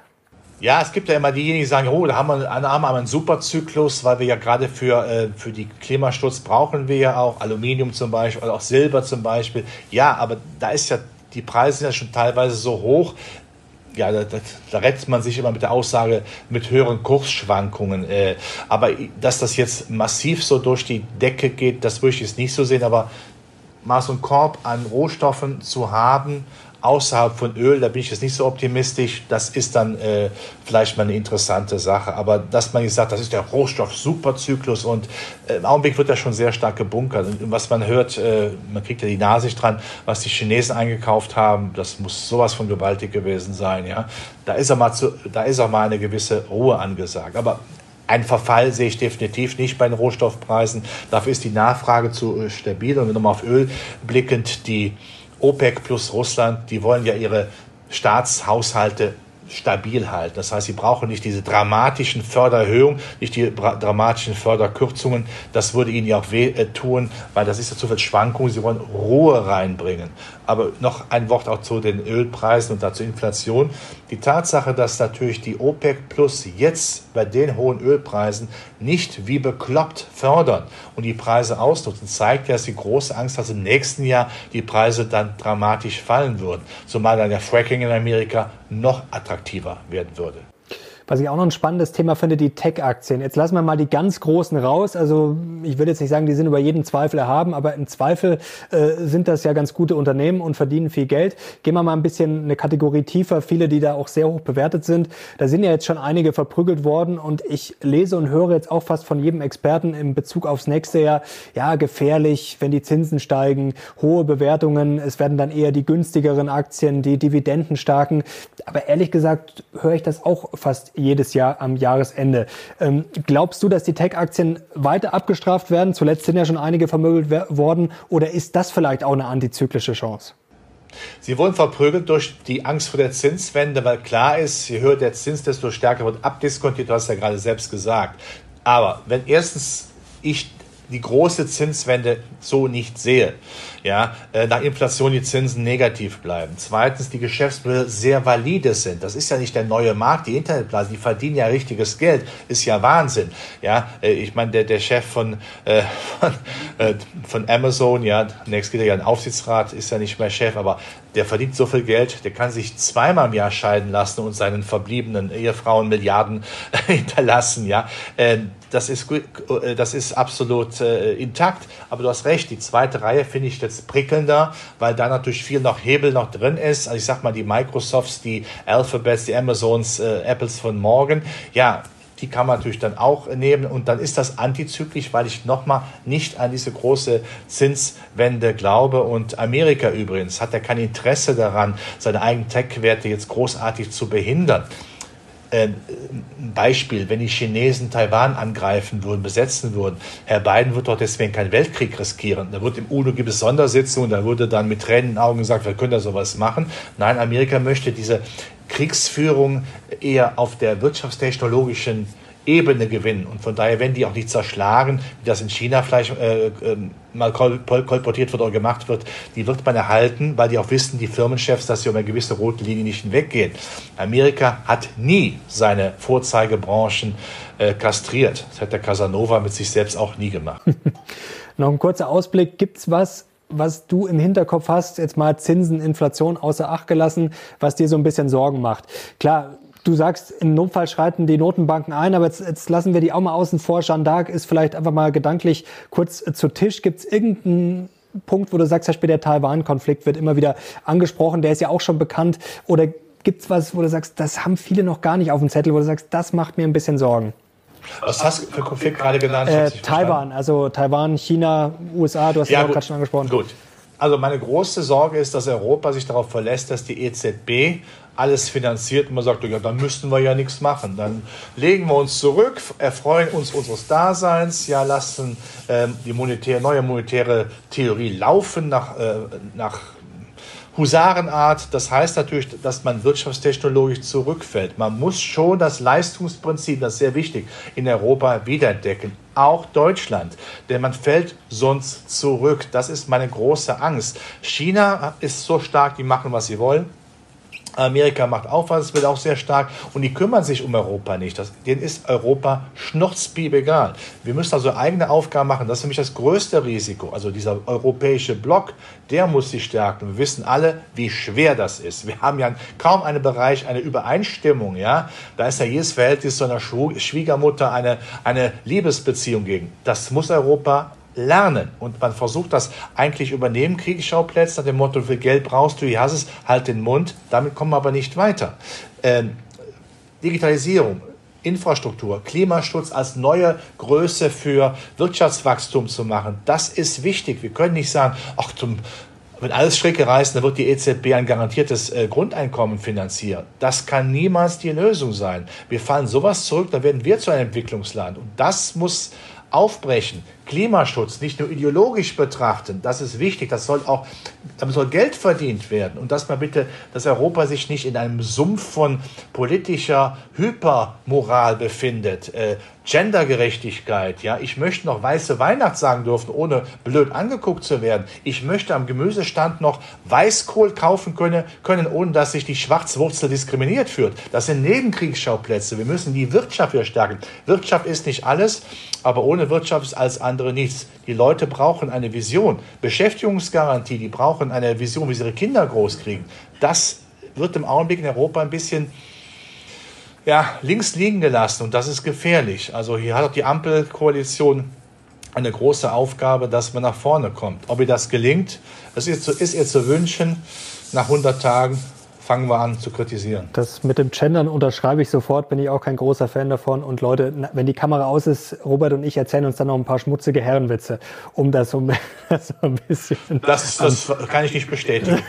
Ja, es gibt ja immer diejenigen, die sagen, oh, da haben wir, einen, haben wir einen Superzyklus, weil wir ja gerade für, äh, für die Klimaschutz brauchen wir ja auch Aluminium zum Beispiel oder auch Silber zum Beispiel. Ja, aber da ist ja, die Preise sind ja schon teilweise so hoch, ja, da, da, rettet man sich immer mit der Aussage mit höheren Kursschwankungen. Äh, aber dass das jetzt massiv so durch die Decke geht, das würde ich jetzt nicht so sehen. Aber so einen Korb an Rohstoffen zu haben, außerhalb von Öl, da bin ich jetzt nicht so optimistisch. Das ist dann äh, vielleicht mal eine interessante Sache. Aber dass man jetzt sagt, das ist der Rohstoff-Superzyklus und äh, im Augenblick wird das schon sehr stark gebunkert. Und was man hört, äh, man kriegt ja die Nase dran, was die Chinesen eingekauft haben, das muss sowas von gewaltig gewesen sein. Ja? Da, ist auch mal zu, da ist auch mal eine gewisse Ruhe angesagt. Aber ein Verfall sehe ich definitiv nicht bei den Rohstoffpreisen. Dafür ist die Nachfrage zu äh, stabil. Und wenn wir nochmal auf Öl blickend, die OPEC plus Russland, die wollen ja ihre Staatshaushalte stabil halten. Das heißt, sie brauchen nicht diese dramatischen Fördererhöhungen, nicht die dramatischen Förderkürzungen. Das würde ihnen ja auch weh äh, tun, weil das ist ja zu viel Schwankung. Sie wollen Ruhe reinbringen. Aber noch ein Wort auch zu den Ölpreisen und dazu Inflation. Die Tatsache, dass natürlich die OPEC Plus jetzt bei den hohen Ölpreisen nicht wie bekloppt fördern und die Preise ausnutzen, zeigt ja, dass sie große Angst dass im nächsten Jahr die Preise dann dramatisch fallen würden. Zumal dann der Fracking in Amerika noch attraktiver werden würde. Was ich auch noch ein spannendes Thema finde, die Tech-Aktien. Jetzt lassen wir mal die ganz großen raus. Also ich würde jetzt nicht sagen, die sind über jeden Zweifel erhaben, aber im Zweifel äh, sind das ja ganz gute Unternehmen und verdienen viel Geld. Gehen wir mal ein bisschen eine Kategorie tiefer. Viele, die da auch sehr hoch bewertet sind. Da sind ja jetzt schon einige verprügelt worden und ich lese und höre jetzt auch fast von jedem Experten in Bezug aufs nächste Jahr, ja, gefährlich, wenn die Zinsen steigen, hohe Bewertungen, es werden dann eher die günstigeren Aktien, die dividendenstarken. Aber ehrlich gesagt höre ich das auch fast jedes Jahr am Jahresende. Ähm, glaubst du, dass die Tech-Aktien weiter abgestraft werden? Zuletzt sind ja schon einige vermögelt worden. Oder ist das vielleicht auch eine antizyklische Chance? Sie wurden verprügelt durch die Angst vor der Zinswende, weil klar ist, je höher der Zins, desto stärker wird abdiskontiert. Du hast ja gerade selbst gesagt. Aber wenn erstens ich die große Zinswende so nicht sehe. Ja, äh, nach Inflation die Zinsen negativ bleiben. Zweitens, die Geschäftsmodelle sehr valide sind. Das ist ja nicht der neue Markt, die Internetblase, die verdienen ja richtiges Geld. Ist ja Wahnsinn. Ja, äh, ich meine, der, der Chef von, äh, von, äh, von Amazon, ja, nächstes geht er ja ein Aufsichtsrat, ist ja nicht mehr Chef, aber der verdient so viel Geld, der kann sich zweimal im Jahr scheiden lassen und seinen verbliebenen Ehefrauen Milliarden hinterlassen. Ja, äh, das ist, äh, das ist absolut äh, intakt. Aber du hast recht, die zweite Reihe finde ich jetzt prickelnder, weil da natürlich viel noch Hebel noch drin ist. Also ich sag mal, die Microsofts, die Alphabets, die Amazons, äh, Apples von morgen. Ja, die kann man natürlich dann auch nehmen und dann ist das antizyklisch, weil ich nochmal nicht an diese große Zinswende glaube und Amerika übrigens hat ja kein Interesse daran, seine eigenen Tech-Werte jetzt großartig zu behindern. Äh, ein Beispiel, wenn die Chinesen Taiwan angreifen würden, besetzen würden, Herr Biden wird doch deswegen keinen Weltkrieg riskieren. Da wird im UNO gibt es Sondersitzungen, da wurde dann mit Tränen in den Augen gesagt, wir können da sowas machen. Nein, Amerika möchte diese Kriegsführung eher auf der wirtschaftstechnologischen Ebene gewinnen. Und von daher, wenn die auch nicht zerschlagen, wie das in China vielleicht äh, äh, mal kol kolportiert wird oder gemacht wird, die wird man erhalten, weil die auch wissen, die Firmenchefs, dass sie um eine gewisse rote Linie nicht hinweggehen. Amerika hat nie seine Vorzeigebranchen äh, kastriert. Das hat der Casanova mit sich selbst auch nie gemacht. Noch ein kurzer Ausblick. Gibt es was, was du im Hinterkopf hast, jetzt mal Zinsen, Inflation außer Acht gelassen, was dir so ein bisschen Sorgen macht? Klar, Du sagst, im Notfall schreiten die Notenbanken ein, aber jetzt, jetzt lassen wir die auch mal außen vor. Jeanne d'Arc ist vielleicht einfach mal gedanklich kurz zu Tisch. Gibt es irgendeinen Punkt, wo du sagst, Beispiel der Taiwan-Konflikt wird immer wieder angesprochen, der ist ja auch schon bekannt. Oder gibt es was, wo du sagst, das haben viele noch gar nicht auf dem Zettel, wo du sagst, das macht mir ein bisschen Sorgen? Was hast du für Konflikt gerade genannt? Äh, Taiwan, also Taiwan, China, USA, du hast ja, ja gerade schon angesprochen. Gut. Also meine große Sorge ist, dass Europa sich darauf verlässt, dass die EZB alles finanziert und man sagt, ja, dann müssten wir ja nichts machen. Dann legen wir uns zurück, erfreuen uns unseres Daseins, ja, lassen ähm, die monetäre, neue monetäre Theorie laufen nach, äh, nach Husarenart. Das heißt natürlich, dass man wirtschaftstechnologisch zurückfällt. Man muss schon das Leistungsprinzip, das ist sehr wichtig, in Europa wiederentdecken. Auch Deutschland, denn man fällt sonst zurück. Das ist meine große Angst. China ist so stark, die machen, was sie wollen. Amerika macht auch was, wird auch sehr stark und die kümmern sich um Europa nicht. Das, denen ist Europa schnurzpiep egal. Wir müssen also eigene Aufgaben machen. Das ist nämlich das größte Risiko. Also dieser europäische Block, der muss sich stärken. Wir wissen alle, wie schwer das ist. Wir haben ja kaum einen Bereich, eine Übereinstimmung. Ja? Da ist ja jedes Verhältnis zu einer Schwiegermutter eine, eine Liebesbeziehung gegen. Das muss Europa lernen. Und man versucht das eigentlich übernehmen, Kriegsschauplätze, nach dem Motto, viel Geld brauchst du, hier hast es, halt den Mund. Damit kommen wir aber nicht weiter. Ähm, Digitalisierung, Infrastruktur, Klimaschutz als neue Größe für Wirtschaftswachstum zu machen, das ist wichtig. Wir können nicht sagen, ach, zum, wenn alles Strecke reißt, dann wird die EZB ein garantiertes äh, Grundeinkommen finanzieren. Das kann niemals die Lösung sein. Wir fallen sowas zurück, dann werden wir zu einem Entwicklungsland. Und das muss aufbrechen, Klimaschutz nicht nur ideologisch betrachten, das ist wichtig, das soll auch, damit soll Geld verdient werden und dass man bitte, dass Europa sich nicht in einem Sumpf von politischer Hypermoral befindet, äh, Gendergerechtigkeit, ja, ich möchte noch weiße Weihnacht sagen dürfen, ohne blöd angeguckt zu werden. Ich möchte am Gemüsestand noch Weißkohl kaufen können, können ohne dass sich die Schwarzwurzel diskriminiert führt. Das sind Nebenkriegsschauplätze. Wir müssen die Wirtschaft wieder stärken. Wirtschaft ist nicht alles, aber ohne Wirtschaft ist alles andere nichts. Die Leute brauchen eine Vision. Beschäftigungsgarantie, die brauchen eine Vision, wie sie ihre Kinder großkriegen. Das wird im Augenblick in Europa ein bisschen ja, links liegen gelassen und das ist gefährlich. Also hier hat auch die Ampelkoalition eine große Aufgabe, dass man nach vorne kommt. Ob ihr das gelingt, es ist, ist ihr zu wünschen. Nach 100 Tagen fangen wir an zu kritisieren. Das mit dem Gendern unterschreibe ich sofort, bin ich auch kein großer Fan davon. Und Leute, wenn die Kamera aus ist, Robert und ich erzählen uns dann noch ein paar schmutzige Herrenwitze, um das so, so ein bisschen. Das, das kann ich nicht bestätigen.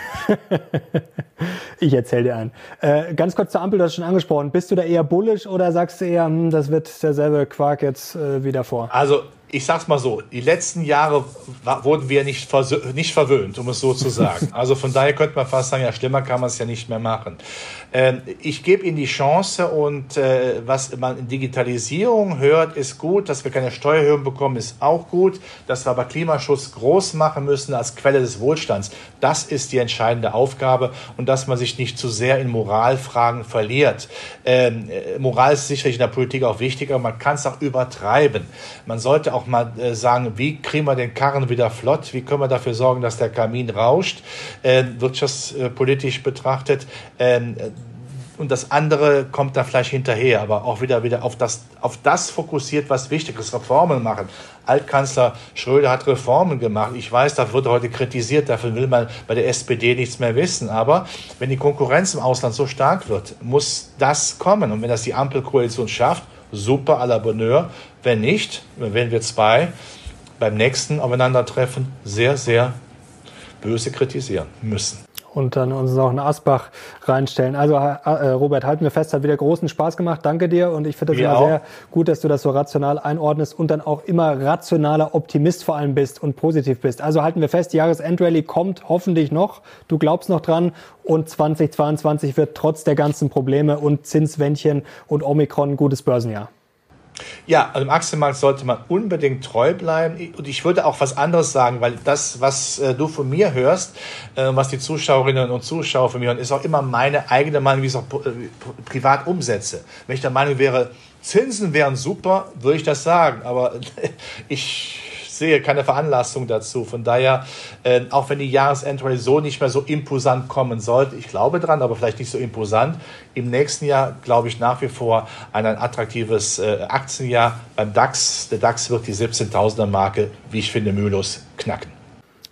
ich erzähle dir einen. Äh, ganz kurz zur Ampel, du hast schon angesprochen. Bist du da eher bullisch oder sagst du eher, hm, das wird derselbe Quark jetzt äh, wieder vor? Also ich sag's mal so, die letzten Jahre wurden wir nicht, nicht verwöhnt, um es so zu sagen. Also von daher könnte man fast sagen, ja, schlimmer kann man es ja nicht mehr machen. Ähm, ich gebe Ihnen die Chance und äh, was man in Digitalisierung hört, ist gut. Dass wir keine Steuerhöhung bekommen, ist auch gut. Dass wir aber Klimaschutz groß machen müssen als Quelle des Wohlstands, das ist die entscheidende Aufgabe und dass man sich nicht zu sehr in Moralfragen verliert. Ähm, äh, Moral ist sicherlich in der Politik auch wichtig, aber man kann es auch übertreiben. Man sollte auch mal äh, sagen, wie kriegen wir den Karren wieder flott? Wie können wir dafür sorgen, dass der Kamin rauscht? Äh, wirtschaftspolitisch betrachtet. Ähm, und das andere kommt dann vielleicht hinterher, aber auch wieder, wieder auf, das, auf das fokussiert, was wichtig ist, Reformen machen. Altkanzler Schröder hat Reformen gemacht. Ich weiß, da wird heute kritisiert, dafür will man bei der SPD nichts mehr wissen. Aber wenn die Konkurrenz im Ausland so stark wird, muss das kommen. Und wenn das die Ampelkoalition schafft, super à la Bonheur. Wenn nicht, wenn wir zwei beim nächsten Aufeinandertreffen sehr, sehr böse kritisieren müssen und dann uns noch einen Asbach reinstellen. Also äh, Robert, halten wir fest, hat wieder großen Spaß gemacht. Danke dir und ich finde das immer sehr gut, dass du das so rational einordnest und dann auch immer rationaler Optimist vor allem bist und positiv bist. Also halten wir fest, Jahresendrallye kommt hoffentlich noch. Du glaubst noch dran und 2022 wird trotz der ganzen Probleme und Zinswändchen und Omikron ein gutes Börsenjahr. Ja, also im Aktienmarkt sollte man unbedingt treu bleiben. Und ich würde auch was anderes sagen, weil das, was äh, du von mir hörst, äh, was die Zuschauerinnen und Zuschauer von mir hören, ist auch immer meine eigene Meinung, wie ich es auch äh, privat umsetze. Wenn ich der Meinung wäre, Zinsen wären super, würde ich das sagen. Aber ich sehe keine Veranlassung dazu. Von daher, äh, auch wenn die Jahresendrallye so nicht mehr so imposant kommen sollte, ich glaube dran, aber vielleicht nicht so imposant, im nächsten Jahr glaube ich nach wie vor ein, ein attraktives äh, Aktienjahr beim DAX. Der DAX wird die 17.000er Marke, wie ich finde, mühelos knacken.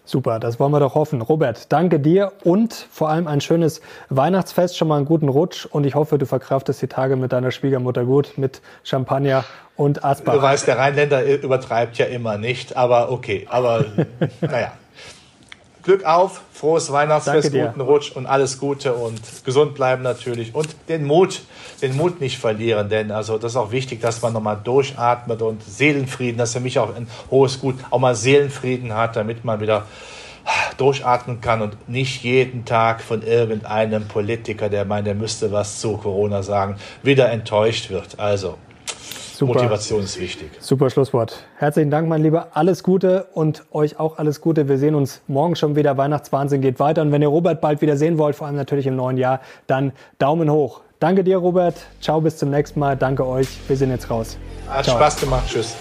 Super, das wollen wir doch hoffen. Robert, danke dir und vor allem ein schönes Weihnachtsfest, schon mal einen guten Rutsch und ich hoffe, du verkraftest die Tage mit deiner Schwiegermutter gut, mit Champagner und Asbach. Du weißt, der Rheinländer übertreibt ja immer nicht, aber okay, aber naja. Glück auf, frohes Weihnachtsfest, guten Rutsch und alles Gute und gesund bleiben natürlich und den Mut, den Mut nicht verlieren, denn also das ist auch wichtig, dass man nochmal durchatmet und Seelenfrieden, das ist für mich auch ein hohes Gut, auch mal Seelenfrieden hat, damit man wieder durchatmen kann und nicht jeden Tag von irgendeinem Politiker, der meint, er müsste was zu Corona sagen, wieder enttäuscht wird. Also Super. Motivation ist wichtig. Super Schlusswort. Herzlichen Dank, mein Lieber. Alles Gute und euch auch alles Gute. Wir sehen uns morgen schon wieder. Weihnachtswahnsinn geht weiter. Und wenn ihr Robert bald wieder sehen wollt, vor allem natürlich im neuen Jahr, dann Daumen hoch. Danke dir, Robert. Ciao, bis zum nächsten Mal. Danke euch. Wir sind jetzt raus. Hat Ciao. Spaß gemacht. Tschüss.